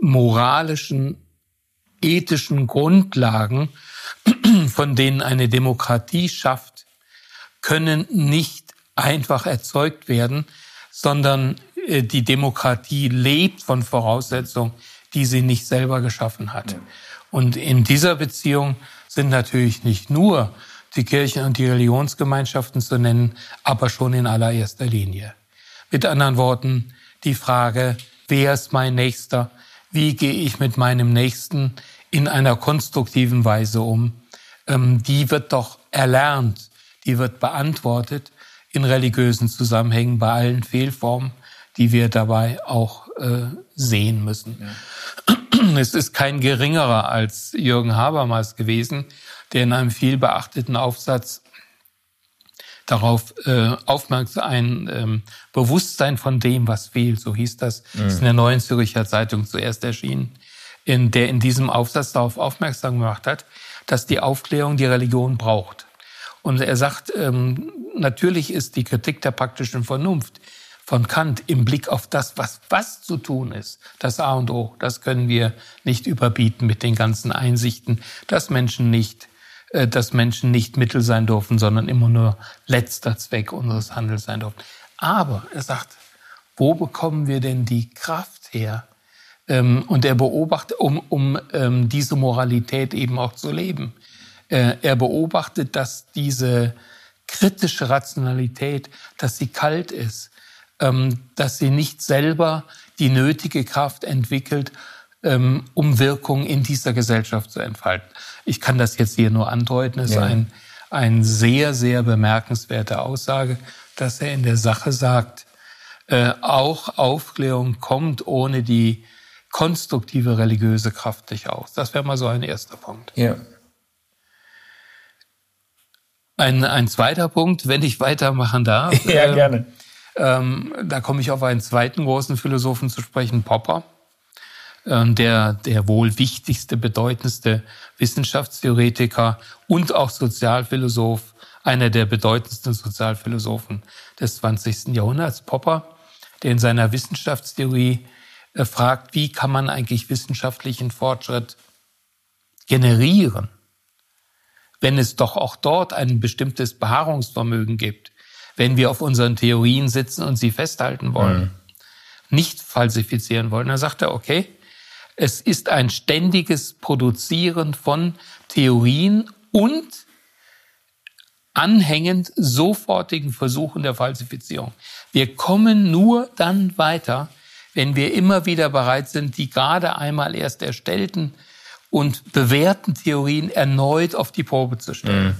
moralischen, ethischen Grundlagen, von denen eine Demokratie schafft, können nicht einfach erzeugt werden, sondern äh, die Demokratie lebt von Voraussetzungen, die sie nicht selber geschaffen hat. Und in dieser Beziehung sind natürlich nicht nur die Kirchen und die Religionsgemeinschaften zu nennen, aber schon in allererster Linie. Mit anderen Worten, die Frage, wer ist mein Nächster? Wie gehe ich mit meinem Nächsten in einer konstruktiven Weise um? Ähm, die wird doch erlernt, die wird beantwortet in religiösen Zusammenhängen bei allen Fehlformen, die wir dabei auch äh, sehen müssen. Ja. Es ist kein geringerer als Jürgen Habermas gewesen, der in einem viel beachteten Aufsatz darauf äh, aufmerksam, ein ähm, Bewusstsein von dem, was fehlt, so hieß das, mhm. ist in der Neuen Zürcher Zeitung zuerst erschienen, in der in diesem Aufsatz darauf aufmerksam gemacht hat, dass die Aufklärung die Religion braucht. Und er sagt, ähm, natürlich ist die Kritik der praktischen Vernunft von Kant im Blick auf das, was was zu tun ist, das A und O, das können wir nicht überbieten mit den ganzen Einsichten, dass Menschen nicht dass Menschen nicht Mittel sein dürfen, sondern immer nur letzter Zweck unseres Handels sein dürfen. Aber er sagt, wo bekommen wir denn die Kraft her? Ähm, und er beobachtet, um, um ähm, diese Moralität eben auch zu leben. Äh, er beobachtet, dass diese kritische Rationalität, dass sie kalt ist, ähm, dass sie nicht selber die nötige Kraft entwickelt, um Wirkung in dieser Gesellschaft zu entfalten. Ich kann das jetzt hier nur andeuten. Es ja. ist ein, ein sehr, sehr bemerkenswerte Aussage, dass er in der Sache sagt, äh, auch Aufklärung kommt ohne die konstruktive religiöse Kraft nicht aus. Das wäre mal so ein erster Punkt. Ja. Ein, ein zweiter Punkt, wenn ich weitermachen darf. ja, äh, gerne. Ähm, da komme ich auf einen zweiten großen Philosophen zu sprechen, Popper. Ähm, der, der wohl wichtigste, bedeutendste Wissenschaftstheoretiker und auch Sozialphilosoph, einer der bedeutendsten Sozialphilosophen des 20. Jahrhunderts, Popper, der in seiner Wissenschaftstheorie äh, fragt, wie kann man eigentlich wissenschaftlichen Fortschritt generieren, wenn es doch auch dort ein bestimmtes Beharrungsvermögen gibt, wenn wir auf unseren Theorien sitzen und sie festhalten wollen, mhm. nicht falsifizieren wollen. Dann sagt er, okay, es ist ein ständiges Produzieren von Theorien und anhängend sofortigen Versuchen der Falsifizierung. Wir kommen nur dann weiter, wenn wir immer wieder bereit sind, die gerade einmal erst erstellten und bewährten Theorien erneut auf die Probe zu stellen.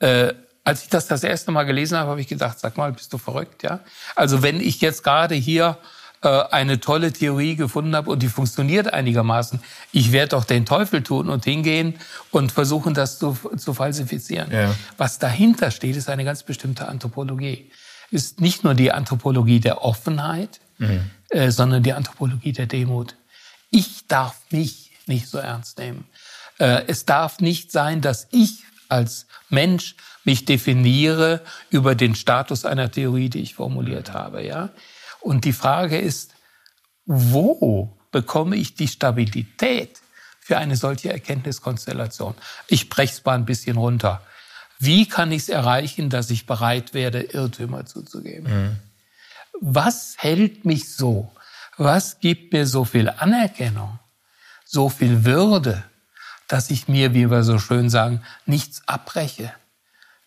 Mhm. Äh, als ich das das erste Mal gelesen habe, habe ich gedacht, sag mal, bist du verrückt, ja? Also wenn ich jetzt gerade hier eine tolle Theorie gefunden habe und die funktioniert einigermaßen, ich werde doch den Teufel tun und hingehen und versuchen, das zu, zu falsifizieren. Ja. Was dahinter steht, ist eine ganz bestimmte Anthropologie. Ist nicht nur die Anthropologie der Offenheit, mhm. äh, sondern die Anthropologie der Demut. Ich darf mich nicht so ernst nehmen. Äh, es darf nicht sein, dass ich als Mensch mich definiere über den Status einer Theorie, die ich formuliert habe. Ja, und die Frage ist, wo bekomme ich die Stabilität für eine solche Erkenntniskonstellation? Ich breche es mal ein bisschen runter. Wie kann ich es erreichen, dass ich bereit werde, Irrtümer zuzugeben? Mhm. Was hält mich so? Was gibt mir so viel Anerkennung, so viel Würde, dass ich mir, wie wir so schön sagen, nichts abbreche,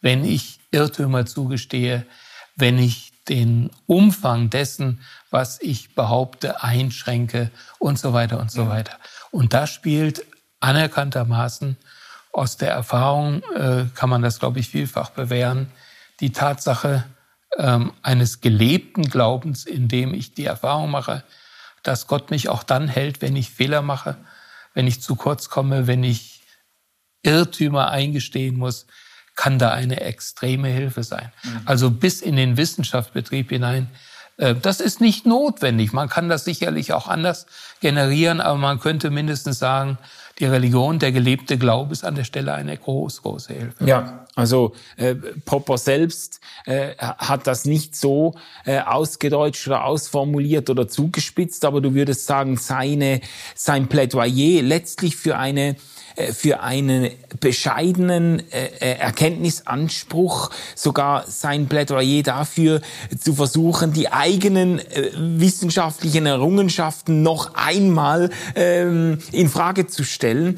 wenn ich Irrtümer zugestehe, wenn ich den Umfang dessen, was ich behaupte, einschränke und so weiter und so weiter. Und da spielt anerkanntermaßen aus der Erfahrung, äh, kann man das, glaube ich, vielfach bewähren, die Tatsache ähm, eines gelebten Glaubens, in dem ich die Erfahrung mache, dass Gott mich auch dann hält, wenn ich Fehler mache, wenn ich zu kurz komme, wenn ich Irrtümer eingestehen muss, kann da eine extreme Hilfe sein. Mhm. Also bis in den Wissenschaftsbetrieb hinein. Äh, das ist nicht notwendig. Man kann das sicherlich auch anders generieren, aber man könnte mindestens sagen, die Religion, der gelebte Glaube ist an der Stelle eine groß, große Hilfe. Ja, also äh, Popper selbst äh, hat das nicht so äh, ausgedeutscht oder ausformuliert oder zugespitzt, aber du würdest sagen, seine, sein Plädoyer letztlich für eine für einen bescheidenen äh, äh, Erkenntnisanspruch, sogar sein Plädoyer dafür zu versuchen, die eigenen wissenschaftlichen Errungenschaften noch einmal ähm, in Frage zu stellen.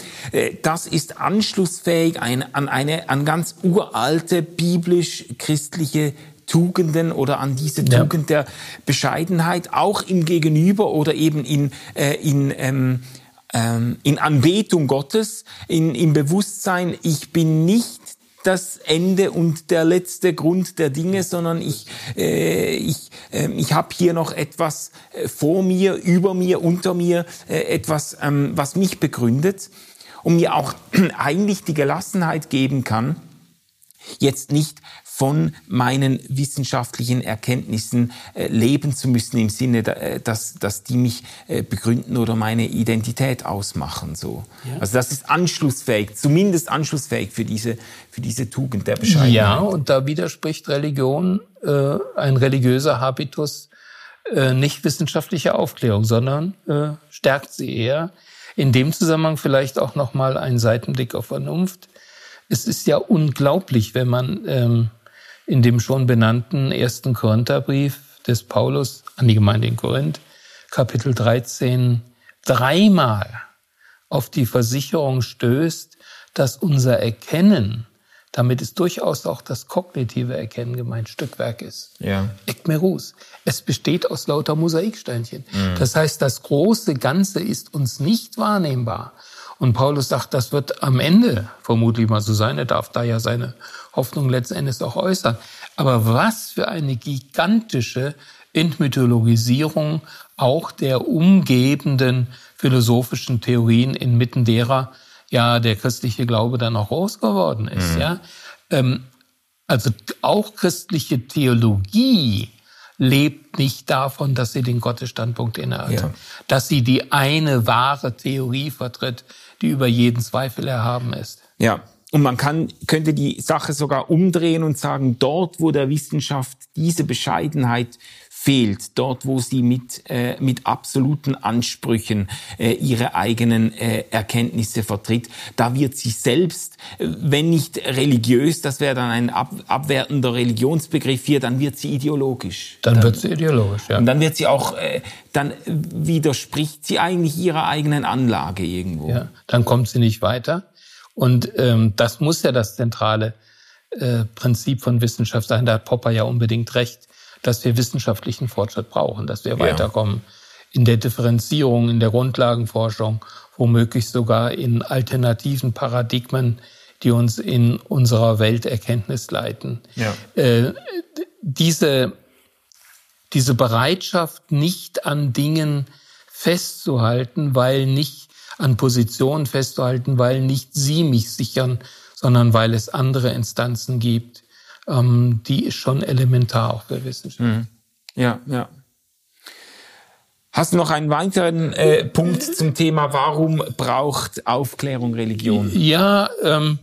Das ist anschlussfähig an eine an ganz uralte biblisch-christliche Tugenden oder an diese Tugend ja. der Bescheidenheit, auch im Gegenüber oder eben in, äh, in ähm, ähm, in Anbetung Gottes, in, im Bewusstsein, ich bin nicht das Ende und der letzte Grund der Dinge, sondern ich, äh, ich, äh, ich habe hier noch etwas äh, vor mir, über mir, unter mir, äh, etwas, ähm, was mich begründet und mir auch eigentlich die Gelassenheit geben kann, jetzt nicht von meinen wissenschaftlichen Erkenntnissen äh, leben zu müssen im Sinne, äh, dass, dass die mich äh, begründen oder meine Identität ausmachen. So. Ja. Also das ist anschlussfähig, zumindest anschlussfähig für diese, für diese Tugend der Bescheidenheit. Ja, und da widerspricht Religion, äh, ein religiöser Habitus, äh, nicht wissenschaftliche Aufklärung, sondern äh, stärkt sie eher. In dem Zusammenhang vielleicht auch nochmal ein Seitenblick auf Vernunft. Es ist ja unglaublich, wenn man ähm, in dem schon benannten ersten Korintherbrief des Paulus an die Gemeinde in Korinth, Kapitel 13, dreimal auf die Versicherung stößt, dass unser Erkennen, damit ist durchaus auch das kognitive Erkennen gemeint, Stückwerk ist. Ja. Ekmerus. Es besteht aus lauter Mosaiksteinchen. Mhm. Das heißt, das große Ganze ist uns nicht wahrnehmbar. Und Paulus sagt, das wird am Ende vermutlich mal so sein. Er darf da ja seine Hoffnung letzten Endes auch äußern. Aber was für eine gigantische Entmythologisierung auch der umgebenden philosophischen Theorien inmitten derer ja der christliche Glaube dann auch groß geworden ist. Mhm. Ja, ähm, also auch christliche Theologie lebt nicht davon, dass sie den Gottesstandpunkt innehat, ja. dass sie die eine wahre Theorie vertritt, die über jeden Zweifel erhaben ist. Ja, und man kann, könnte die Sache sogar umdrehen und sagen, dort, wo der Wissenschaft diese Bescheidenheit fehlt, dort wo sie mit, äh, mit absoluten Ansprüchen äh, ihre eigenen äh, Erkenntnisse vertritt, da wird sie selbst, äh, wenn nicht religiös, das wäre dann ein ab, abwertender Religionsbegriff hier, dann wird sie ideologisch. Dann, dann wird sie ideologisch, ja. Und dann wird sie auch, äh, dann widerspricht sie eigentlich ihrer eigenen Anlage irgendwo. Ja, dann kommt sie nicht weiter. Und ähm, das muss ja das zentrale äh, Prinzip von Wissenschaft sein. Da hat Popper ja unbedingt recht dass wir wissenschaftlichen Fortschritt brauchen, dass wir ja. weiterkommen in der Differenzierung, in der Grundlagenforschung, womöglich sogar in alternativen Paradigmen, die uns in unserer Welterkenntnis leiten. Ja. Äh, diese, diese Bereitschaft, nicht an Dingen festzuhalten, weil nicht an Positionen festzuhalten, weil nicht sie mich sichern, sondern weil es andere Instanzen gibt, ähm, die ist schon elementar auch für Wissenschaft. Mhm. Ja, ja. Hast du noch einen weiteren äh, Punkt zum Thema, warum braucht Aufklärung Religion? Ja, ähm,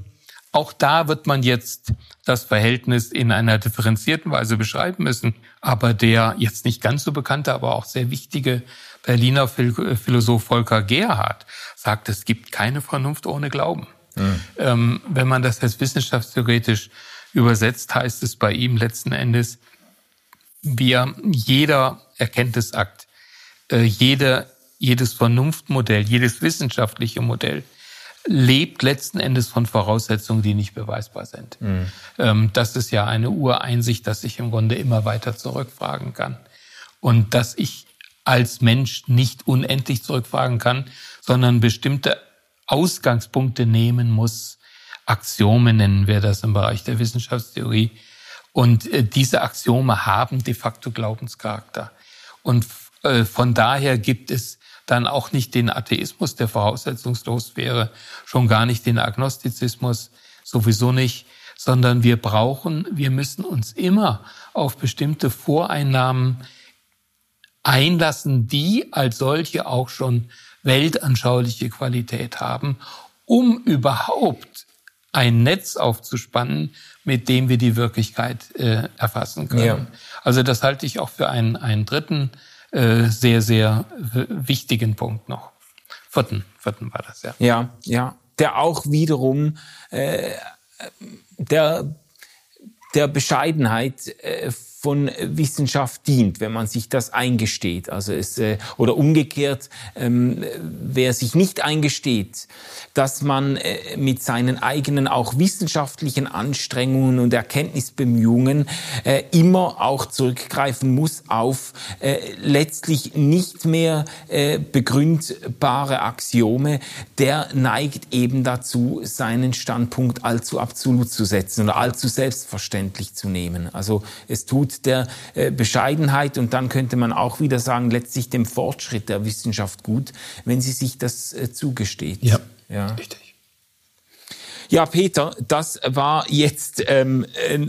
auch da wird man jetzt das Verhältnis in einer differenzierten Weise beschreiben müssen. Aber der jetzt nicht ganz so bekannte, aber auch sehr wichtige Berliner Philosoph Volker Gerhard sagt, es gibt keine Vernunft ohne Glauben. Mhm. Ähm, wenn man das jetzt wissenschaftstheoretisch Übersetzt heißt es bei ihm letzten Endes, wir, jeder Erkenntnisakt, äh, jeder, jedes Vernunftmodell, jedes wissenschaftliche Modell lebt letzten Endes von Voraussetzungen, die nicht beweisbar sind. Mhm. Ähm, das ist ja eine Ureinsicht, dass ich im Grunde immer weiter zurückfragen kann. Und dass ich als Mensch nicht unendlich zurückfragen kann, sondern bestimmte Ausgangspunkte nehmen muss. Axiome nennen wir das im Bereich der Wissenschaftstheorie. Und äh, diese Axiome haben de facto Glaubenscharakter. Und äh, von daher gibt es dann auch nicht den Atheismus, der voraussetzungslos wäre, schon gar nicht den Agnostizismus, sowieso nicht, sondern wir brauchen, wir müssen uns immer auf bestimmte Voreinnahmen einlassen, die als solche auch schon weltanschauliche Qualität haben, um überhaupt ein Netz aufzuspannen, mit dem wir die Wirklichkeit äh, erfassen können. Ja. Also das halte ich auch für einen, einen dritten äh, sehr, sehr wichtigen Punkt noch. Vierten, vierten war das, ja. Ja, ja. Der auch wiederum äh, der, der Bescheidenheit äh, von Wissenschaft dient, wenn man sich das eingesteht. Also es äh, oder umgekehrt, ähm, wer sich nicht eingesteht, dass man äh, mit seinen eigenen auch wissenschaftlichen Anstrengungen und Erkenntnisbemühungen immer auch zurückgreifen muss auf letztlich nicht mehr begründbare Axiome, der neigt eben dazu, seinen Standpunkt allzu absolut zu setzen oder allzu selbstverständlich zu nehmen. Also es tut der äh, Bescheidenheit und dann könnte man auch wieder sagen, letztlich dem Fortschritt der Wissenschaft gut, wenn sie sich das äh, zugesteht. Ja, ja. richtig. Ja, Peter, das war jetzt ähm,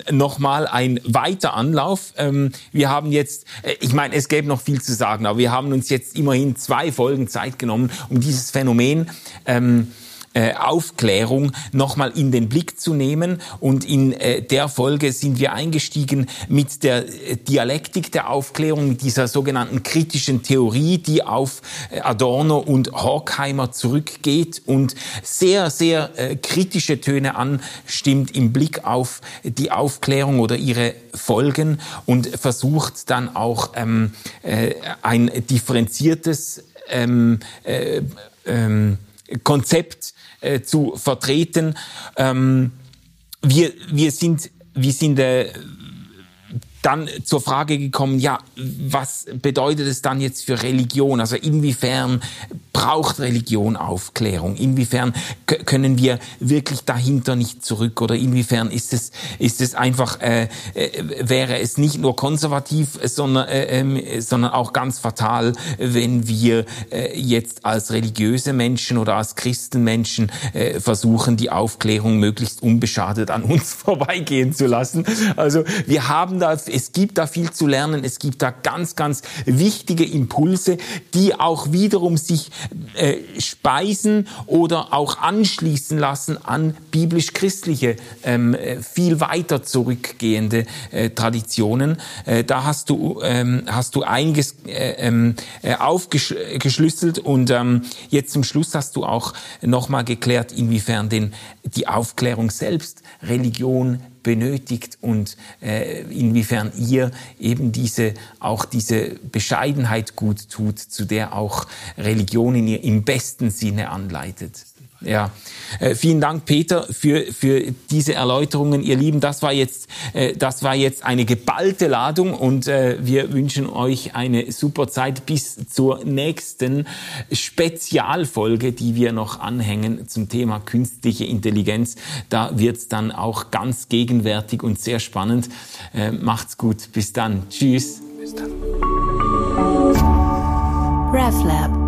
nochmal ein weiter Anlauf. Ähm, wir haben jetzt, äh, ich meine, es gäbe noch viel zu sagen, aber wir haben uns jetzt immerhin zwei Folgen Zeit genommen, um dieses Phänomen ähm, äh, Aufklärung nochmal in den Blick zu nehmen. Und in äh, der Folge sind wir eingestiegen mit der äh, Dialektik der Aufklärung, mit dieser sogenannten kritischen Theorie, die auf äh, Adorno und Horkheimer zurückgeht und sehr, sehr kritische Töne anstimmt im Blick auf die Aufklärung oder ihre Folgen und versucht dann auch ähm, äh, ein differenziertes ähm, äh, ähm, Konzept äh, zu vertreten. Ähm, wir, wir sind, wir sind äh, dann zur Frage gekommen, ja, was bedeutet es dann jetzt für Religion? Also inwiefern braucht Religion Aufklärung? Inwiefern können wir wirklich dahinter nicht zurück? Oder inwiefern ist es, ist es einfach, äh, äh, wäre es nicht nur konservativ, sondern, äh, äh, sondern auch ganz fatal, wenn wir äh, jetzt als religiöse Menschen oder als Christenmenschen äh, versuchen, die Aufklärung möglichst unbeschadet an uns vorbeigehen zu lassen. Also wir haben da es gibt da viel zu lernen. Es gibt da ganz, ganz wichtige Impulse, die auch wiederum sich äh, speisen oder auch anschließen lassen an biblisch-christliche, ähm, äh, viel weiter zurückgehende äh, Traditionen. Äh, da hast du, ähm, hast du einiges äh, ähm, äh, aufgeschlüsselt und ähm, jetzt zum Schluss hast du auch nochmal geklärt, inwiefern denn die Aufklärung selbst Religion benötigt und äh, inwiefern ihr eben diese auch diese Bescheidenheit gut tut, zu der auch Religion in ihr im besten Sinne anleitet. Ja, äh, vielen Dank, Peter, für, für diese Erläuterungen. Ihr Lieben, das war jetzt, äh, das war jetzt eine geballte Ladung und äh, wir wünschen euch eine super Zeit bis zur nächsten Spezialfolge, die wir noch anhängen zum Thema künstliche Intelligenz. Da wird's dann auch ganz gegenwärtig und sehr spannend. Äh, macht's gut. Bis dann. Tschüss. Bis dann. RefLab